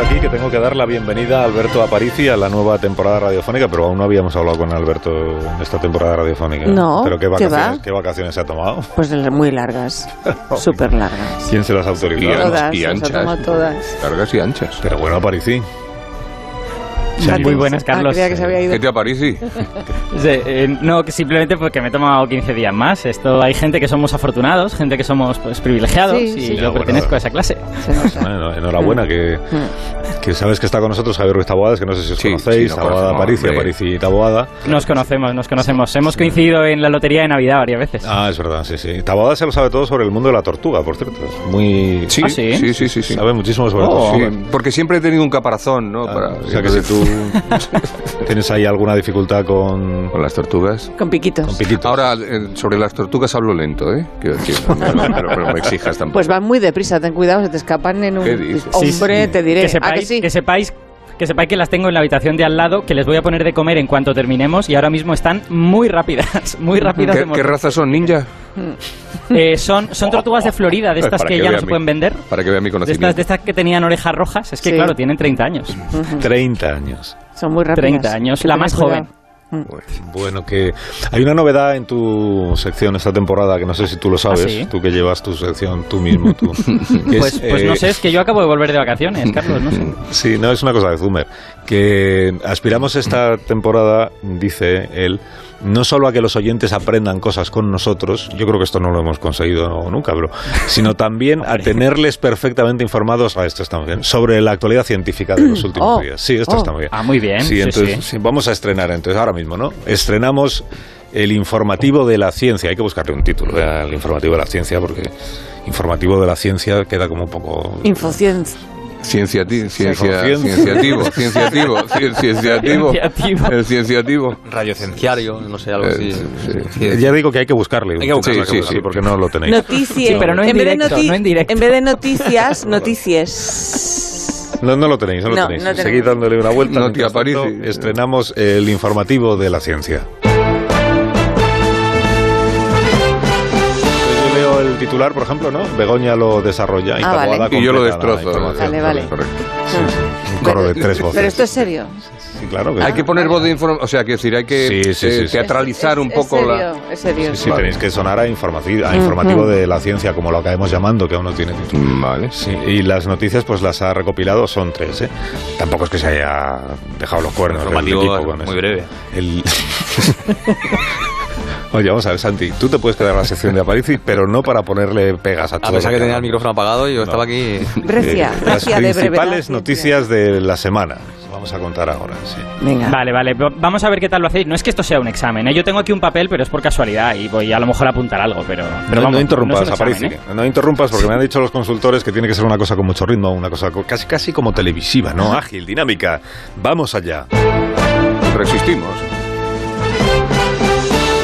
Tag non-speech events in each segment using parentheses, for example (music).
Aquí que tengo que dar la bienvenida a Alberto Aparici a la nueva temporada radiofónica, pero aún no habíamos hablado con Alberto en esta temporada radiofónica. No, ¿Pero qué ¿qué vacaciones, va? qué vacaciones se ha tomado? Pues muy largas, (laughs) súper largas. ¿Quién se las ha autorizado? Y, Todas, y se las ha anchas. tomado todas. Largas y anchas. Pero bueno, Aparici. Muy buenas, Carlos. Ah, creía que se había ido. ¿Qué te aparece? (laughs) Sí, eh, no, que simplemente porque me he tomado 15 días más. Esto hay gente que somos afortunados, gente que somos pues, privilegiados Sí, y sí. yo pertenezco a esa clase. (laughs) Bueno, enhorabuena, que, Mm. que sabes que está con nosotros Javier Ruiz Taboada, que no sé si os Sí, conocéis, sí, lo Taboada Aparici, hombre. Aparici Taboada. Nos conocemos, nos conocemos. Hemos coincidido en la lotería de Navidad varias veces. Ah, es verdad, sí, sí. Taboada se lo sabe todo sobre el mundo de la tortuga, por cierto. Es muy... Sí, ¿Ah, sí? sí, sí, sí. sí. Sabe muchísimo sobre Oh. Sí, porque siempre he tenido un caparazón, ¿no? Ah, Para, o sea que si tú (laughs) tienes ahí alguna dificultad con, Con las tortugas. Con piquitos. con piquitos. Ahora, eh, sobre las tortugas hablo lento, ¿eh? Quiero decir, no, no, no, pero, pero no me exijas tampoco. Pues van muy deprisa, ten cuidado, se te escapan en un... ¿Qué dices? Hombre, Sí, sí. te diré. Que ¿A sepáis, que sí? que sepáis que sepáis que las tengo en la habitación de al lado, que les voy a poner de comer en cuanto terminemos y ahora mismo están muy rápidas, (laughs) muy rápidas ¿Qué, razas son, ninja? Eh, son, son tortugas de Florida, de (laughs) estas Para que, que ya no se mi- pueden vender. Para que vea mi De conocimiento. estas, de estas que tenían orejas rojas. Es que, Sí. claro, tienen 30 años. 30 años. Son muy rápidas. 30 años, la más cuidado. joven. Bueno, que hay una novedad en tu sección esta temporada que no sé si tú lo sabes, ¿Ah, sí? tú que llevas tu sección tú mismo. Tú, (laughs) Pues, es, pues no eh, sé, es que yo acabo de volver de vacaciones, Carlos, no sé. (laughs) Sí, no, es una cosa de Zumer. Que aspiramos esta temporada, dice él, no solo a que los oyentes aprendan cosas con nosotros, yo creo que esto no lo hemos conseguido nunca, pero, (laughs) sino también a tenerles perfectamente informados, ah, esto está muy bien, sobre la actualidad científica de los (clears throat) últimos Oh, días. Sí, esto oh. está muy bien. Ah, muy bien. Sí, sí, entonces sí. sí, vamos a estrenar entonces ahora mismo, ¿no? Estrenamos el informativo de la ciencia. Hay que buscarle un título, ¿eh? el informativo de la ciencia, porque informativo de la ciencia queda como un poco Infociencia. Ciencia, ciencia, Ciencia. cienciativo, (laughs) cienciativo, cien- cienciativo, Cienciativo. el cienciativo. Radiocienciario, no sé, algo Eh, así. sí. Ya digo que hay que buscarle. Hay que buscarle, sí, sí. porque no lo tenéis. Noticias. Sí, pero no en directo, noti- no en directo. En vez de noticias, (laughs) noticias. No, no lo tenéis, no lo No, tenéis. no tenemos. Seguid dándole una vuelta. No te tanto. Estrenamos el informativo de la ciencia. El titular, por ejemplo, ¿no? Begoña lo desarrolla. y Ah, vale. Y yo lo la destrozo. Vale, vale. Correcto. Un coro de tres voces. Pero esto es serio. Sí, claro que Hay que poner voz de información, o sea, quiero decir, hay que Sí, sí, eh, teatralizar Es- un es- poco es la... serio, Es serio. Sí, sí, Vale. tenéis que sonar a informativo, a informativo de la ciencia, como lo acabemos llamando, que aún no tiene título. Mm, Vale. Sí, y las noticias pues las ha recopilado, son tres, ¿eh? Tampoco es que se haya dejado los cuernos el Informativo equipo con muy eso. breve. El- (laughs) Oye, vamos a ver, Santi, tú te puedes quedar en la sección de Aparici, pero no para ponerle pegas a A todo. pesar lo que tenía el micrófono apagado y yo estaba aquí. Recia, Eh, las recia de brevedad. principales noticias de la semana. Vamos a contar ahora, sí. Venga. Vale, vale, vamos a ver qué tal lo hacéis. No es que esto sea un examen, ¿eh? yo tengo aquí un papel, pero es por casualidad y voy a lo mejor a apuntar algo, pero, pero no, vamos, no interrumpas, no examen, Aparici. ¿eh? No interrumpas porque me han dicho los consultores que tiene que ser una cosa con mucho ritmo, una cosa co- casi, casi como televisiva, ¿no? Ágil, dinámica. Vamos allá. Resistimos.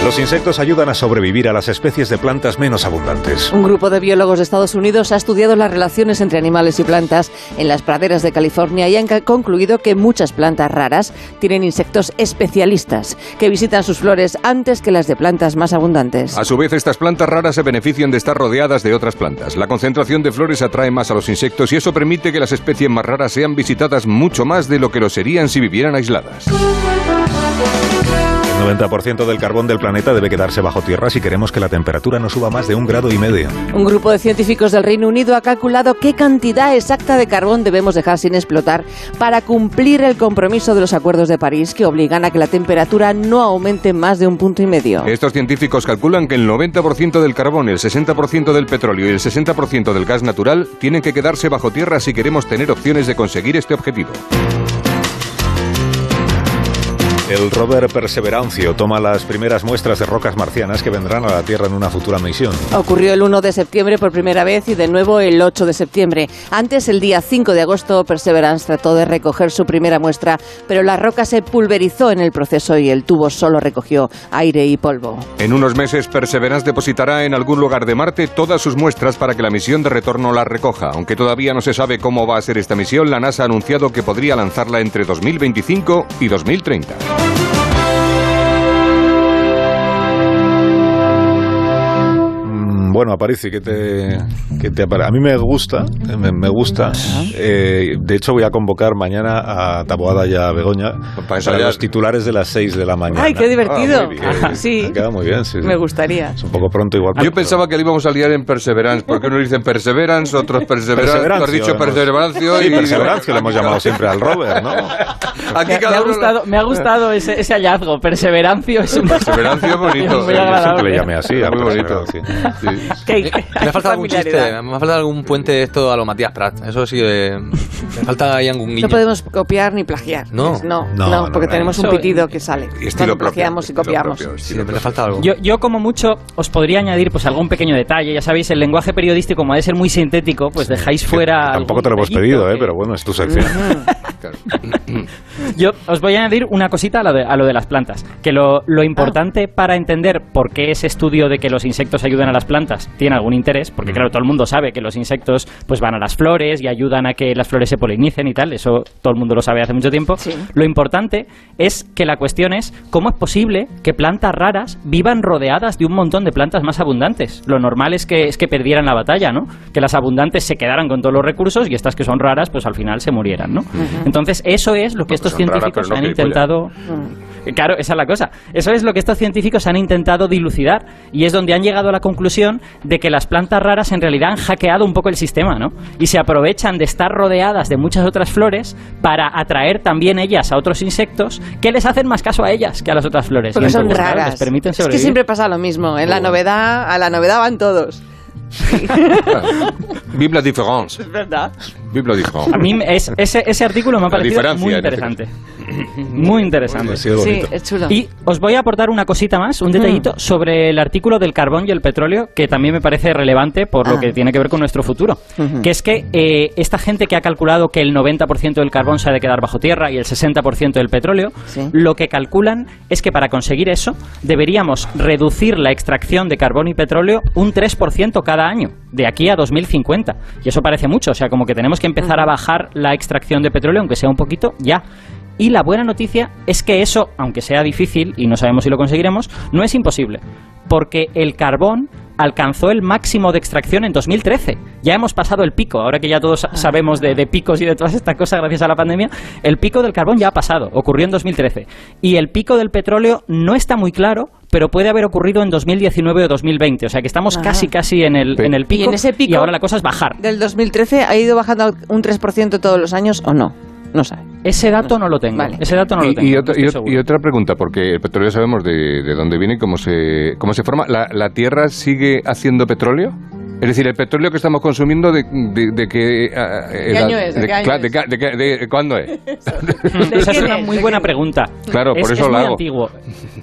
Los insectos ayudan a sobrevivir a las especies de plantas menos abundantes. Un grupo de biólogos de Estados Unidos ha estudiado las relaciones entre animales y plantas en las praderas de California y han concluido que muchas plantas raras tienen insectos especialistas que visitan sus flores antes que las de plantas más abundantes. A su vez, estas plantas raras se benefician de estar rodeadas de otras plantas. La concentración de flores atrae más a los insectos y eso permite que las especies más raras sean visitadas mucho más de lo que lo serían si vivieran aisladas. El 90% del carbón del planeta debe quedarse bajo tierra si queremos que la temperatura no suba más de un grado y medio. Un grupo de científicos del Reino Unido ha calculado qué cantidad exacta de carbón debemos dejar sin explotar para cumplir el compromiso de los acuerdos de París que obligan a que la temperatura no aumente más de un punto y medio. Estos científicos calculan que el 90% del carbón, el 60% del petróleo y el 60% del gas natural tienen que quedarse bajo tierra si queremos tener opciones de conseguir este objetivo. El rover Perseverancio toma las primeras muestras de rocas marcianas que vendrán a la Tierra en una futura misión. Ocurrió el 1 de septiembre por primera vez y de nuevo el 8 de septiembre. Antes, el día 5 de agosto, Perseverance trató de recoger su primera muestra, pero la roca se pulverizó en el proceso y el tubo solo recogió aire y polvo. En unos meses, Perseverance depositará en algún lugar de Marte todas sus muestras para que la misión de retorno las recoja. Aunque todavía no se sabe cómo va a ser esta misión, la NASA ha anunciado que podría lanzarla entre 2025 y 2030. Mm, Bueno, Aparici, ¿qué te, qué te apare- A mí me gusta, me, me gusta. Eh, de hecho, voy a convocar mañana a Taboada y a Begoña Para para ensayar. los titulares de las 6 de la mañana. ¡Ay, qué divertido! Ah, bien. Ajá, sí, Me queda muy bien, sí. sí. me gustaría. Es un poco pronto igual. Yo pero- pensaba que le íbamos a liar en Perseverance. ¿Por qué no dicen Perseverance? Otros Perseverance. Tú has dicho Sí, y... Perseverancio le hemos llamado siempre al rover, ¿no? (laughs) Aquí Me, me cada ha uno... gustado, me ha gustado ese, ese hallazgo. Perseverancio es un Perseverancio es bonito. (laughs) Yo. Que le llame así, a Muy bonito. Sí. (laughs) ¿Qué- Me ha faltado algún chiste, me ha faltado algún puente esto a lo Matías Prat. Eso sí, eh, me falta ahí algún guiño. No podemos copiar ni plagiar. No. no, No, no, no, porque no. tenemos un pitido que sale. Y estilo Cuando plagiamos propio, y copiamos. propio, Sí, me falta algo. Yo, yo como mucho os podría añadir pues algún pequeño detalle. Ya sabéis, el lenguaje periodístico como ha de ser muy sintético, pues dejáis fuera. Tampoco te lo hemos pedido, ¿eh? pero bueno, es tu sección. Claro. (clears throat) Yo os voy a añadir una cosita a lo de, a lo de las plantas. Que lo, lo importante para entender por qué ese estudio de que los insectos ayudan a las plantas tiene algún interés, porque claro, todo el mundo sabe que los insectos pues van a las flores y ayudan a que las flores se polinicen y tal, eso todo el mundo lo sabe hace mucho tiempo. Sí. Lo importante es que la cuestión es cómo es posible que plantas raras vivan rodeadas de un montón de plantas más abundantes. Lo normal es que, es que perdieran la batalla, ¿no? Que las abundantes se quedaran con todos los recursos y estas que son raras, pues al final se murieran, ¿no? Entonces, eso es lo que No, estos pues raras, científicos no han intentado. Claro, esa es la cosa. Eso es lo que estos científicos han intentado dilucidar y es donde han llegado a la conclusión de que las plantas raras en realidad han hackeado un poco el sistema, ¿no? Y se aprovechan de estar rodeadas de muchas otras flores para atraer también ellas a otros insectos que les hacen más caso a ellas que a las otras flores. Porque Y son entonces, claro, raras. les permiten es que siempre pasa lo mismo. En la novedad, a la novedad van todos. (laughs) Vive la différence. Es verdad. Vive la différence. A mí es- ese, ese artículo me ha parecido muy este interesante. Muy interesante. Sí, bonito. es chulo. Y os voy a aportar una cosita más, un detallito sobre el artículo del carbón y el petróleo, que también me parece relevante por lo Ah. que tiene que ver con nuestro futuro. Que es que eh, esta gente que ha calculado que el 90% del carbón se ha de quedar bajo tierra y el 60% del petróleo, Sí. lo que calculan es que para conseguir eso deberíamos reducir la extracción de carbón y petróleo un 3% cada año, de aquí a 2050. Y eso parece mucho, o sea, como que tenemos que empezar a bajar la extracción de petróleo, aunque sea un poquito, ya. Y la buena noticia es que eso, aunque sea difícil y no sabemos si lo conseguiremos, no es imposible. Porque el carbón alcanzó el máximo de extracción en 2013. Ya hemos pasado el pico, ahora que ya todos sabemos de, de picos y de todas estas cosas gracias a la pandemia, el pico del carbón ya ha pasado, ocurrió en 2013. Y el pico del petróleo no está muy claro, pero puede haber ocurrido en 2019 o 2020. O sea que estamos Ah. casi, casi en el, en el pico. ¿Y en ese pico ahora la cosa es bajar. ¿Del 2013 ha ido bajando un 3% todos los años o no? No sabe. Ese dato no lo tengo. Vale. Ese dato no lo Y, tengo. y otra, y y otra pregunta, porque el petróleo sabemos de, de dónde viene y cómo se, cómo se forma. ¿La, la Tierra sigue haciendo petróleo? Es decir, el petróleo que estamos consumiendo, ¿de, de, de qué, edad- año es? ¿De de- qué año claro, de es? qué- de qué- de- ¿Cuándo es? (laughs) Esa es una muy ¿De buena pregunta. Claro, por es, eso es la muy hago. antiguo.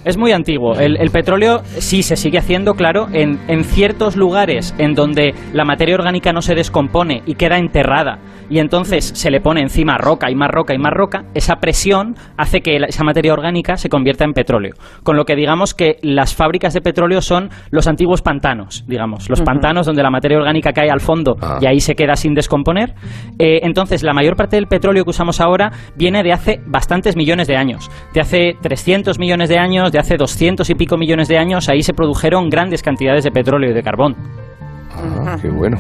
Es muy antiguo. El, el petróleo sí se sigue haciendo, claro, en, en ciertos lugares en donde la materia orgánica no se descompone y queda enterrada y entonces se le pone encima roca y más roca y más roca, esa presión hace que la- esa materia orgánica se convierta en petróleo. Con lo que digamos que las fábricas de petróleo son los antiguos pantanos, digamos, los pantanos donde la materia orgánica cae al fondo Ah. y ahí se queda sin descomponer. Eh, entonces, la mayor parte del petróleo que usamos ahora viene de hace bastantes millones de años. De hace 300 millones de años, de hace 200 y pico millones de años, ahí se produjeron grandes cantidades de petróleo y de carbón. Ah, qué bueno.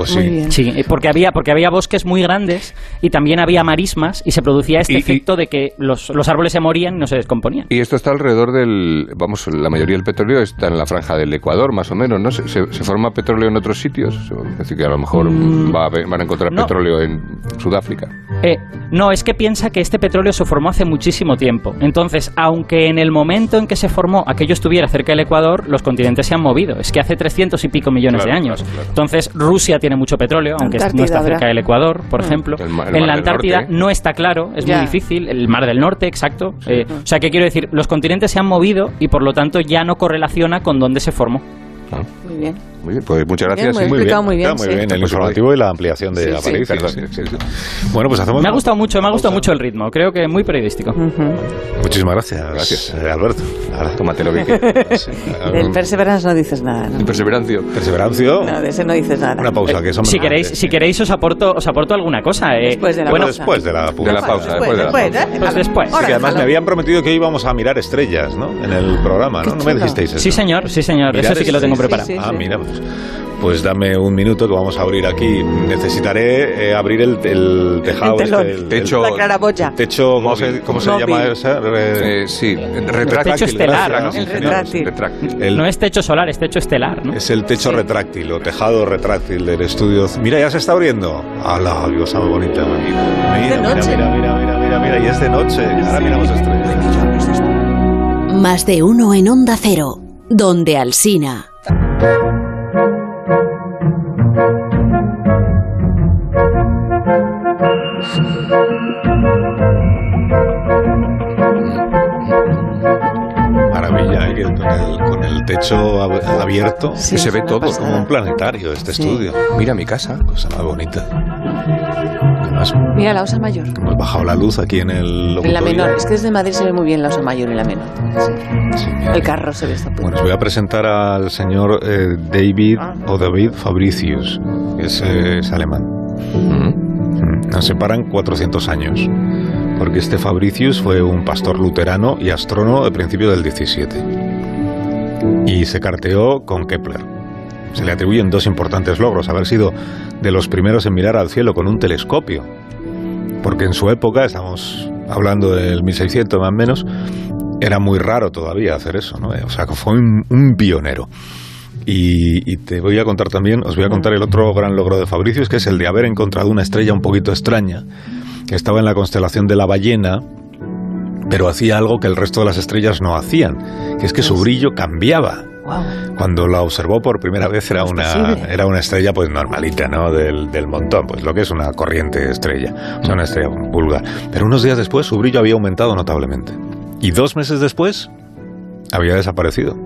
Pues Muy sí. bien. Sí, eh, porque había, porque había bosques muy grandes y también había marismas y se producía este Y- y- efecto de que los, los árboles se morían y no se descomponían. Y esto está alrededor del. Vamos, la mayoría del petróleo está en la franja del Ecuador, más o menos, ¿no? ¿Se, se- se forma petróleo en otros sitios? Es decir, que a lo mejor va a haber- van a encontrar Mm. no. petróleo en Sudáfrica. Eh, no, es que piensa que este petróleo se formó hace muchísimo tiempo. Entonces, aunque en el momento en que se formó aquello estuviera cerca del Ecuador, los continentes se han movido. Es que hace 300 y pico millones Claro, de años. claro, claro. Entonces, Rusia tiene tiene mucho petróleo, aunque no está cerca del Ecuador, por Mm. ejemplo. El ma- el en la Antártida Norte. no está claro, es Ya. muy difícil. El Mar del Norte, exacto. Eh, o sea, ¿qué quiero decir? Los continentes se han movido y por lo tanto ya no correlaciona con dónde se formó. Muy bien. Muy bien, pues muchas Bien, gracias. muy sí. explicado muy bien, Está muy sí. bien el informativo y la ampliación de Sí, sí, Aparicio. perdón. Sí, sí, sí. Bueno, pues hacemos. Me ha gustado mucho, me ha gustado mucho el ritmo. Creo que muy periodístico. Ujú. Muchísimas gracias. Gracias. eh, Alberto. Ahora, Tómate lo que (laughs) quieras. Del Perseverance no dices nada, ¿no? Perseverancio. Perseverancio. No, de ese no dices nada. Una pausa, que somos Si queréis, si queréis os aporto, os aporto alguna cosa. eh. Después de la Bueno, pausa. después de la De la pausa, después de la después, pausa. ¿eh? Pues después. Ahora, que además me habían prometido que hoy íbamos a mirar estrellas, ¿no? En el programa, ¿no? No me dijisteis eso. Sí, señor, sí, señor. Eso sí que lo tengo estrellas. Preparado. Sí, ah, mira, pues, pues dame un minuto que vamos a abrir aquí. Necesitaré eh, abrir el, el tejado. El telón. este, el- Techo- La claraboya. el techo, ¿cómo se, cómo se Móvil. llama esa? Re- Eh, sí, retráctil. techo estelar, ¿no? El ingeniero. retráctil. Retráctil. el- No es techo solar, es techo estelar, ¿no? Es el techo retráctil o tejado retráctil del estudio. Mira, ya se está abriendo. ¡Hala, cosa muy bonita! Mira, mira, de noche. mira, mira, mira, mira, mira, y es de noche. Ahora miramos estrellas. Más de uno en Onda Cero, donde Alsina. Abierto. Sí, que se ve todo, pasada. Como un planetario este Sí. estudio. Mira mi casa. Cosa más bonita. Además, Mira la osa mayor. hemos bajado la luz aquí en el En la menor. Es que desde Madrid se ve muy bien la osa mayor y la menor. Sí. El carro se ve esta Bueno, os voy a presentar al señor eh, David Ah. o David Fabricius, que es, eh, es alemán. Mm, Nos separan 400 años, porque este Fabricius fue un pastor luterano y astrónomo de principios del 17. Y se carteó con Kepler. Se le atribuyen dos importantes logros, haber sido de los primeros en mirar al cielo con un telescopio, porque en su época, estamos hablando del 1600 más o menos, era muy raro todavía hacer eso, ¿no? O sea, que fue un, un pionero. Y, y te voy a contar también, os voy a contar el otro gran logro de Fabricius, que es el de haber encontrado una estrella un poquito extraña, que estaba en la constelación de la ballena, pero hacía algo que el resto de las estrellas no hacían, que es que su brillo cambiaba. Wow. Cuando la observó por primera vez era ¿Cómo es una, era una estrella pues normalita, ¿no? Del, del montón, pues lo que es una corriente estrella, o sea, una estrella vulgar. Pero unos días después su brillo había aumentado notablemente. Y dos meses después había desaparecido.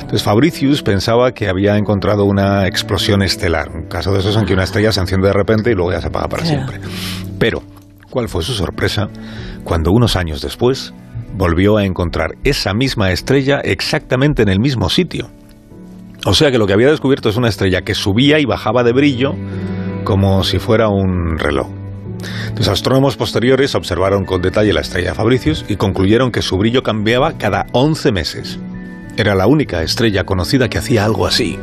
Entonces Fabricius pensaba que había encontrado una explosión estelar, un caso de esos en que una estrella se enciende de repente y luego ya se apaga para Claro. siempre. Pero, ¿cuál fue su sorpresa cuando unos años después volvió a encontrar esa misma estrella exactamente en el mismo sitio? O sea que lo que había descubierto es una estrella que subía y bajaba de brillo como si fuera un reloj. Los astrónomos posteriores observaron con detalle la estrella Fabricius y concluyeron que su brillo cambiaba cada 11 meses. Era la única estrella conocida que hacía algo así.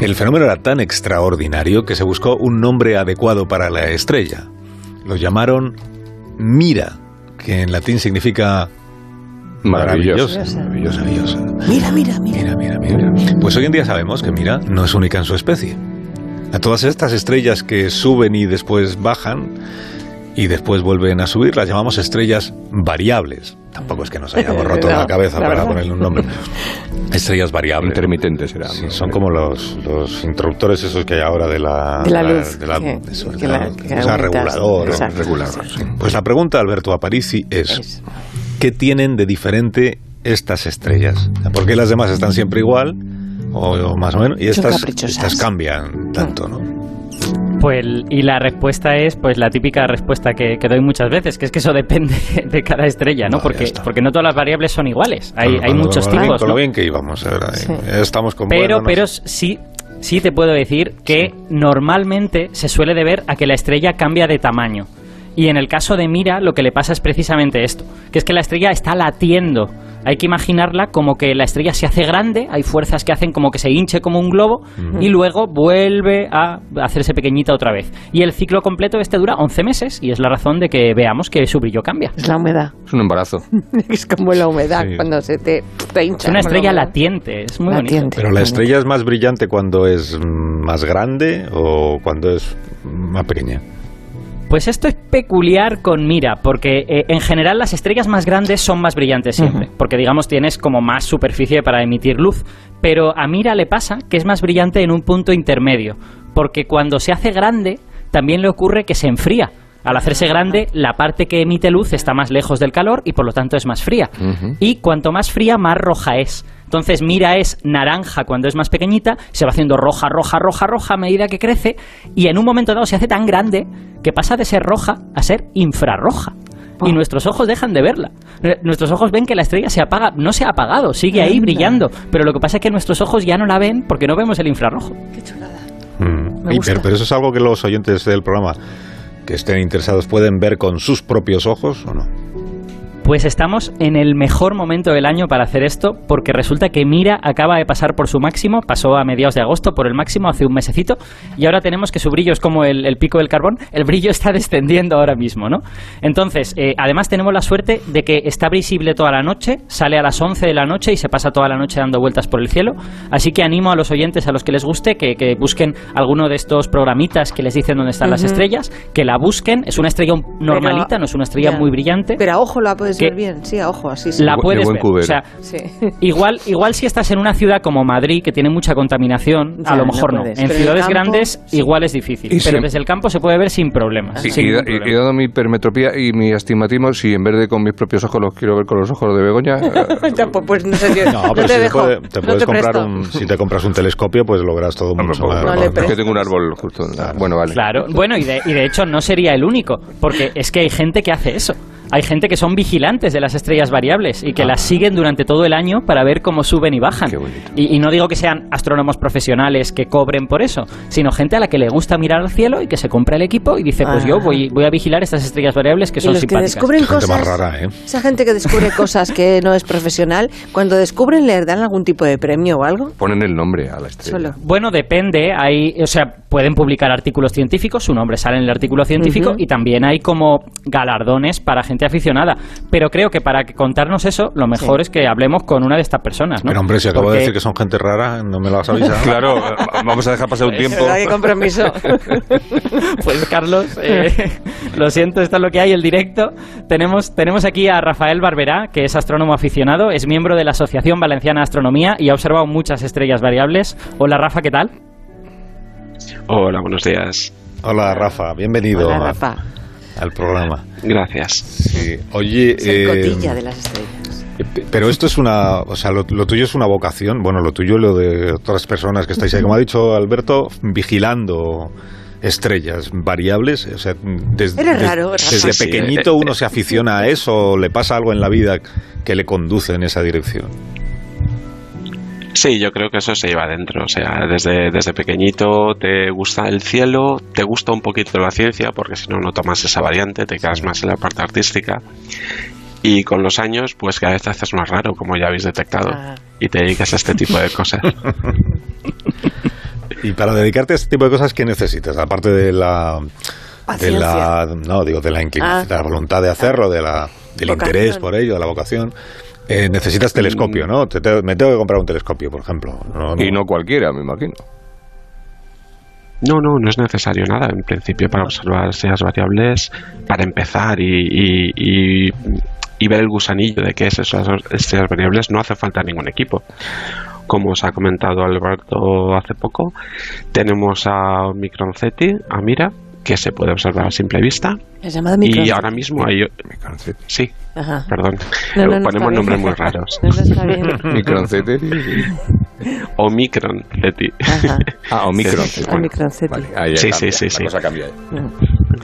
El fenómeno era tan extraordinario que se buscó un nombre adecuado para la estrella. Lo llamaron Mira, que en latín significa Maravilloso. Maravillosa. maravillosa. Mira, mira, mira. Mira, mira, mira. Pues hoy en día sabemos que Mira no es única en su especie. A todas estas estrellas que suben y después bajan y después vuelven a subir, las llamamos estrellas variables. Tampoco es que nos hayamos (laughs) roto No, la cabeza la para verdad. ponerle un nombre. (laughs) Estrellas variables. Intermitentes. Sí, son como los, los interruptores esos que hay ahora de la... De la luz, De la, que- eso, de que la- la- luz. que o sea, regulador. Regulador, sí. Pues la pregunta, Alberto Aparici, es... Es- ¿qué tienen de diferente estas estrellas? ¿Por qué las demás están siempre igual? O, o más o menos. Y estas, estas cambian tanto, ¿no? Pues, y la respuesta es pues la típica respuesta que, que doy muchas veces, que es que eso (laughs) depende de cada estrella, ¿no? Porque, porque no todas las variables son iguales. Hay, hay muchos lo bien- tipos, Con ¿no? lo bien que íbamos, ¿verdad? Sí. Ya Estamos con Pero, bueno, no pero sé. sí, sí te puedo decir que normalmente se suele deber a que la estrella cambia de tamaño. Y en el caso de Mira, lo que le pasa es precisamente esto, que es que la estrella está latiendo. Hay que imaginarla como que la estrella se hace grande, hay fuerzas que hacen como que se hinche como un globo y luego vuelve a hacerse pequeñita otra vez. Y el ciclo completo este dura 11 meses y es la razón de que veamos que su brillo cambia. Es la humedad. Es un embarazo. (laughs) Es como la humedad Sí. cuando se te, te hincha. Es una estrella latiente, es muy bonito. Latiente. Pero la estrella es más brillante cuando es más grande o cuando es más pequeña. Pues esto es peculiar con Mira, porque eh, en general las estrellas más grandes son más brillantes siempre, porque digamos tienes como más superficie para emitir luz, pero a Mira le pasa que es más brillante en un punto intermedio, porque cuando se hace grande también le ocurre que se enfría. Al hacerse grande, la parte que emite luz está más lejos del calor y por lo tanto es más fría. Y cuanto más fría, más roja es. Entonces Mira es naranja cuando es más pequeñita, se va haciendo roja, roja, roja, roja a medida que crece y en un momento dado se hace tan grande que pasa de ser roja a ser infrarroja. Y nuestros ojos dejan de verla. Eh, Nuestros ojos ven que la estrella se apaga, no se ha apagado, sigue ahí brillando. Pero lo que pasa es que nuestros ojos ya no la ven porque no vemos el infrarrojo. Mm. Me Y- gusta. pero, pero eso es algo que los oyentes del programa que estén interesados pueden ver con sus propios ojos o no. Pues estamos en el mejor momento del año para hacer esto, porque resulta que Mira acaba de pasar por su máximo, pasó a mediados de agosto por el máximo hace un mesecito, y ahora tenemos que su brillo es como el, el pico del carbón, el brillo está (laughs) descendiendo ahora mismo, ¿no? Entonces, eh, además tenemos la suerte de que está visible toda la noche, sale a las 11 de la noche y se pasa toda la noche dando vueltas por el cielo, así que animo a los oyentes a los que les guste que, que busquen alguno de estos programitas que les dicen dónde están las estrellas, que la busquen, es una estrella normalita, no es una estrella muy brillante. Pero ojo la puedes Que- bien, sí, a ojo, así sí. la De puedes buen ver. cubero. O sea, Sí. igual, igual si estás en una ciudad como Madrid, que tiene mucha contaminación, Ya, a lo no mejor no. En Pero ciudades campo, grandes sí. igual es difícil. Y pero sí. desde el campo se puede ver sin problemas. Sin y, ningún y- y problema. dado mi hipermetropía y mi astigmatismo, si en vez de con mis propios ojos los quiero ver con los ojos de Begoña, eh, (laughs) Ya, pues, pues no sé qué. (laughs) No, pero te si te, dejo. puede- te no puedes te comprar presto. un, si te compras un telescopio, pues lo verás todo hombre, mucho más. No es que tengo un árbol justo. Bueno, vale. Claro, bueno, y de, y de hecho no sería el único, porque es que hay gente que hace eso. Hay gente que son vigilantes de las estrellas variables y que las siguen durante todo el año para ver cómo suben y bajan. Qué bonito. Y, y no digo que sean astrónomos profesionales que cobren por eso, sino gente a la que le gusta mirar al cielo y que se compra el equipo y dice, pues Ah. yo voy, voy a vigilar estas estrellas variables que Y son que Gente cosas. más rara, ¿eh? Esa gente que descubre (laughs) cosas que no es profesional, cuando descubren, ¿les dan algún tipo de premio o algo? Ponen el nombre a la estrella. Solo. Bueno, depende. Hay, o sea, pueden publicar artículos científicos, su nombre sale en el artículo científico y también hay como galardones para gente aficionada. Pero creo que para contarnos eso, lo mejor Sí. es que hablemos con una de estas personas, ¿no? Pero hombre, si acabo Porque- de decir que son gente rara, no me lo has avisado. (laughs) Claro, eh, vamos a dejar pasar un tiempo. Qué compromiso. (laughs) Pues Carlos, eh, lo siento, esto es lo que hay, el directo. Tenemos, tenemos aquí a Rafael Barberá, que es astrónomo aficionado, es miembro de la Asociación Valenciana de Astronomía y ha observado muchas estrellas variables. Hola Rafa, ¿qué tal? Hola, buenos días. Hola, Rafa, bienvenido Hola, a- Rafa. Al programa. Gracias. Sí. Oye, Es el eh, cotilla de las estrellas. Pe- Pero esto es una, o sea, lo, lo tuyo es una vocación, bueno, lo tuyo y lo de otras personas que estáis ahí, como ha dicho Alberto, vigilando estrellas variables, o sea, des- Eres des- raro, desde Sí, pequeñito eh, uno se aficiona a eso, o le pasa algo en la vida que le conduce en esa dirección. Sí, yo creo que eso se lleva adentro. O sea, desde, desde pequeñito te gusta el cielo, te gusta un poquito la ciencia, porque si no, no tomas esa variante, te quedas más en la parte artística. Y con los años, pues cada vez te haces más raro, como ya habéis detectado, Ah. y te dedicas a este tipo de cosas. (laughs) Y para dedicarte a este tipo de cosas, ¿qué necesitas? Aparte de la, de la, no, digo, de la inclinación, Ah. de la voluntad de hacerlo, de la, del Vocación. interés por ello, de la vocación. Eh, necesitas telescopio, ¿no? Te- te- me tengo que comprar un telescopio, por ejemplo. No, no. Y no cualquiera, me imagino. No, no, no es necesario nada. En principio, para observar estrellas variables, para empezar y, y, y- y ver el gusanillo de qué es esas estrellas variables, no hace falta ningún equipo. Como os ha comentado Alberto hace poco, tenemos a Micron Ceti, a Mira, que se puede observar a simple vista. Es llamado Y ahora mismo hay. Sí, Ajá. perdón. No, no, no, Ponemos nombres bien. muy raros. No, no, está bien. (laughs) Microncete. (laughs) Omicron Ceti. (laughs) Ah, Omicron. Sí, Bueno, vale, ahí Sí, cambia, sí, sí, la cosa cambia.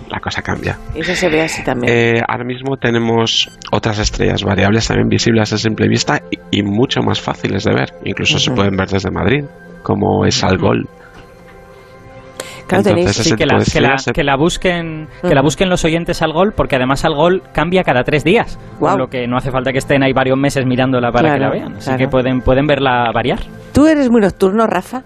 La cosa cambia. Eso se ve así también. Eh, ahora mismo tenemos otras estrellas variables también visibles a simple vista y, y mucho más fáciles de ver. Incluso se pueden ver desde Madrid, como es Algol. Claro, entonces- Sí, que, la, que, la, se- que la busquen que la busquen los oyentes al gol, porque además al gol cambia cada tres días, Guau. con lo que no hace falta que estén ahí varios meses mirándola para que Claro, la vean. Así claro. que pueden, pueden verla variar. ¿Tú eres muy nocturno, Rafa?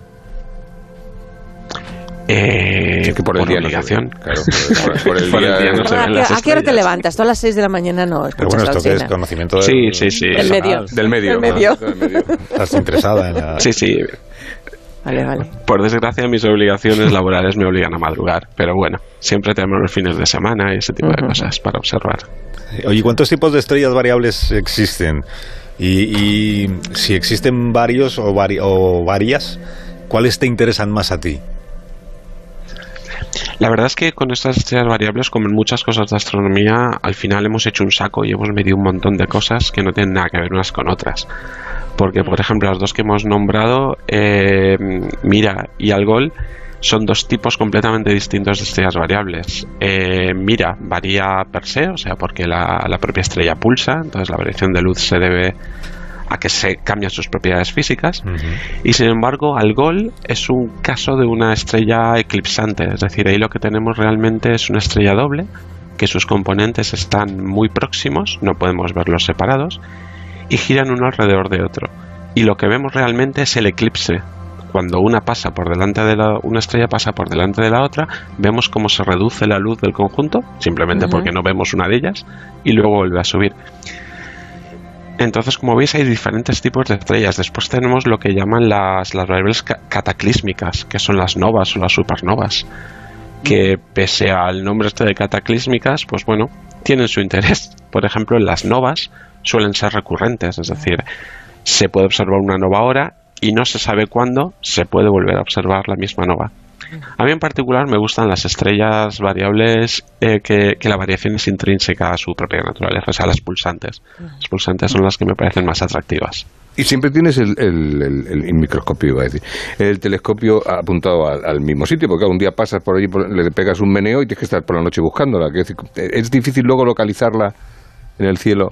Eh, Es que por el día no se obligación. ve. Claro, por, (laughs) por el Por el día. día no se ¿A ven qué, las a qué hora te levantas? Tú a las 6 de la mañana no Pero escuchas bueno, la esto que es conocimiento del, Sí, sí, sí. Del medio. Del medio. Del medio. Del medio. Estás interesada en la... Sí, sí. Vale, vale. Por desgracia, mis obligaciones (laughs) laborales me obligan a madrugar. Pero bueno, siempre tenemos los fines de semana y ese tipo de cosas para observar. Oye, ¿cuántos tipos de estrellas variables existen? Y, y si existen varios o, vari- o varias, ¿cuáles te interesan más a ti? La verdad es que con estas estrellas variables, como en muchas cosas de astronomía, al final hemos hecho un saco y hemos medido un montón de cosas que no tienen nada que ver unas con otras. Porque, por ejemplo, las dos que hemos nombrado, eh, Mira y Algol, son dos tipos completamente distintos de estrellas variables. Eh, Mira varía per se, o sea, porque la, la propia estrella pulsa, entonces la variación de luz se debe a que se cambian sus propiedades físicas. Y sin embargo, Algol es un caso de una estrella eclipsante, es decir, ahí lo que tenemos realmente es una estrella doble, que sus componentes están muy próximos, no podemos verlos separados, y giran uno alrededor de otro. Y lo que vemos realmente es el eclipse. Cuando una pasa por delante de la, una estrella pasa por delante de la otra, vemos cómo se reduce la luz del conjunto, simplemente porque no vemos una de ellas, y luego vuelve a subir. Entonces, como veis, hay diferentes tipos de estrellas. Después tenemos lo que llaman las, las variables ca- cataclísmicas, que son las novas o las supernovas, que pese al nombre este de cataclísmicas, pues bueno, tienen su interés. Por ejemplo, las novas suelen ser recurrentes, es decir, se puede observar una nova ahora y no se sabe cuándo se puede volver a observar la misma nova. A mí en particular me gustan las estrellas variables eh, que, que la variación es intrínseca a su propia naturaleza, o sea, las pulsantes. Las pulsantes son las que me parecen más atractivas. Y siempre tienes el, el- microscopio, iba a decir, el telescopio apuntado al, mismo sitio, porque un día pasas por allí, le pegas un meneo y tienes que estar por la noche buscándola. Decir, es difícil luego localizarla en el cielo.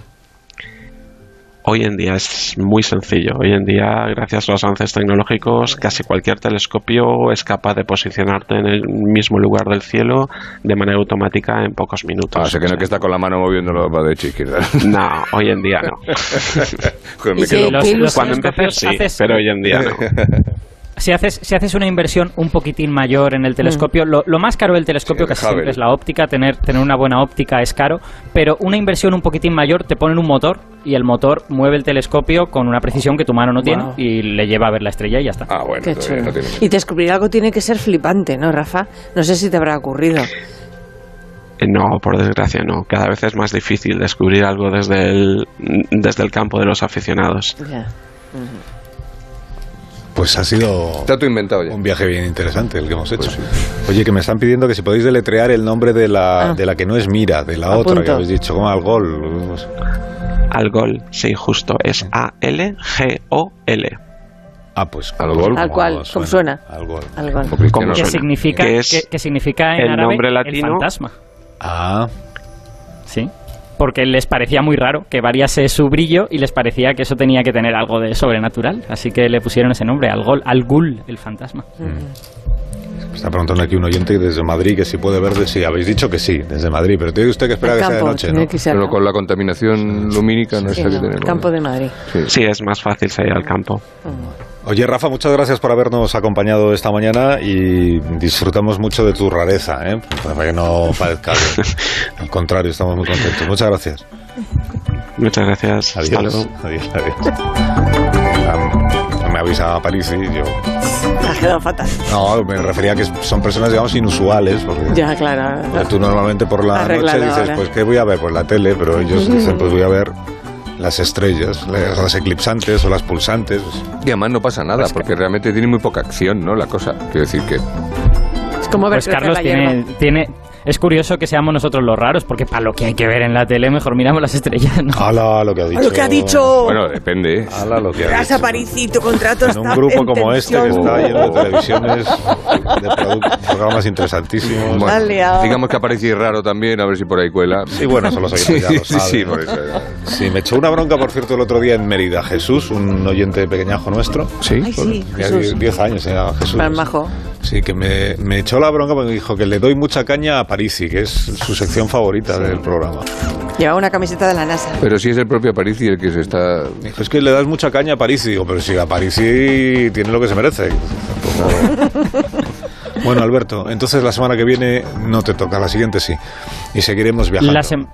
Hoy en día es muy sencillo. Hoy en día, gracias a los avances tecnológicos, casi cualquier telescopio es capaz de posicionarte en el mismo lugar del cielo de manera automática en pocos minutos. Ah, sé que no hay que estar con la mano moviéndolo para derecha izquierda. (laughs) No, hoy en día no. (laughs) Joder, me ¿Y qué- quedo- Los- los Cuando empecé sí, haces- pero hoy en día no. (laughs) Si haces, si haces una inversión un poquitín mayor en el telescopio, lo, lo más caro del telescopio Sí, casi Hubble. siempre es la óptica, tener, tener una buena óptica es caro, pero una inversión un poquitín mayor te ponen un motor y el motor mueve el telescopio con una precisión que tu mano no tiene Wow. y le lleva a ver la estrella y ya está. Ah, bueno, Qué todavía chulo. no tiene- Y descubrir algo tiene que ser flipante, ¿no, Rafa? No sé si te habrá ocurrido. Eh, No, por desgracia no. Cada vez es más difícil descubrir algo desde el, desde el campo de los aficionados. Ya. Pues ha sido Está todo inventado ya. un viaje bien interesante el que hemos hecho. Oye, que me están pidiendo que si podéis deletrear el nombre de la, Ah. de la que no es Mira, de la Apunto. otra que habéis dicho, como Algol. Algol, sí, justo. Es A-L-G-O-L. Ah, pues Algol. Tal cual, como suena. Algol. Algo. Porque ¿Cómo ¿Qué significa, Que es qué- qué significa en el árabe nombre el latino. fantasma? Ah, Sí. Porque les parecía muy raro que variase su brillo y les parecía que eso tenía que tener algo de sobrenatural. Así que le pusieron ese nombre, Algol, Algul, el fantasma. está preguntando aquí un oyente desde Madrid que si puede ver de si habéis dicho que sí, desde Madrid, pero tiene usted que esperar que sea de noche, ¿no? que Pero con la contaminación lumínica no Sí, es la que no, tenemos. el campo de Madrid. Sí. Sí, es más fácil salir al campo. Oye, Rafa, muchas gracias por habernos acompañado esta mañana y disfrutamos mucho de tu rareza, ¿eh? Para que no parezca algo. (laughs) Al contrario, estamos muy contentos. Muchas gracias. Muchas gracias. Hasta Adiós. luego. Adiós, adiós. Me avisa París y yo. Ha quedado fatal. No, me refería a que son personas, digamos, inusuales. Porque Ya, claro. tú normalmente por la noche dices, ahora. pues, ¿qué voy a ver? Pues la tele, pero ellos dicen, pues voy a ver las estrellas, las las eclipsantes o las pulsantes. Y además no pasa nada, porque realmente tiene muy poca acción, ¿no? La cosa. Quiero decir que. Es como ver Pues Carlos la tiene, hierba. tiene... Es curioso que seamos nosotros los raros, porque para lo que hay que ver en la tele, mejor miramos las estrellas, ¿no? ¡Hala lo que ha dicho! Lo que ha dicho. Bueno, depende. ¿eh? ¡Hala lo que ha dicho! Parisi, tu contrato En un grupo en como este que está lleno de televisiones, de programas interesantísimos. Bueno, digamos que aparece raro también, a ver si por ahí cuela. Sí, bueno, eso los oyentes ya lo Sí, sí, por eso. ya. Sí, me echó una bronca, por cierto, el otro día en Mérida. Jesús, un oyente pequeñajo nuestro. Sí. Ay, sí, Jesús. 10 años llama Jesús. Más majo. Sí, que me, me echó la bronca porque me dijo que le doy mucha caña a Parisi, que es su sección favorita del programa. Lleva una camiseta de la NASA. Pero sí es el propio Parisi el que se está. Es que le das mucha caña a Parisi. Digo, pero si a Parisi tiene lo que se merece. (laughs) Bueno, Alberto, entonces la semana que viene no te toca, la siguiente sí. Y seguiremos viajando. La sem-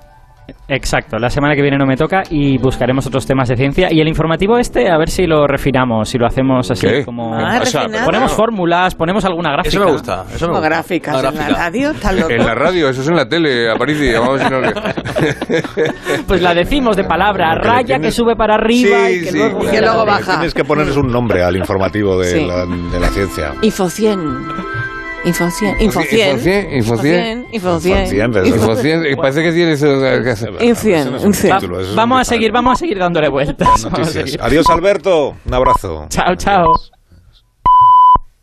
Exacto, la semana que viene no me toca y buscaremos otros temas de ciencia. Y el informativo este, a ver si lo refinamos, si lo hacemos así ¿Qué? como... Ah, O sea. Ponemos fórmulas, ponemos alguna gráfica. Eso me gusta. Eso me gusta. gráficas en la radio. En la radio, eso es en la tele, a Parisi. Vamos a (laughs) Pues la decimos de palabra, raya que sube para arriba Sí, y que sí, luego... Y que luego baja. Tienes que ponerles un nombre al informativo de, Sí. la, de la ciencia. Info 100. Infocien, infocien, Infocien, infocien. infocien, Infocien, Infocien, parece que tiene eso que hacer. Infien, Eso no es un infien. título, eso es un Vamos a seguir, vamos a seguir dándole vueltas. Adiós, Alberto. Un abrazo. Chao, chao.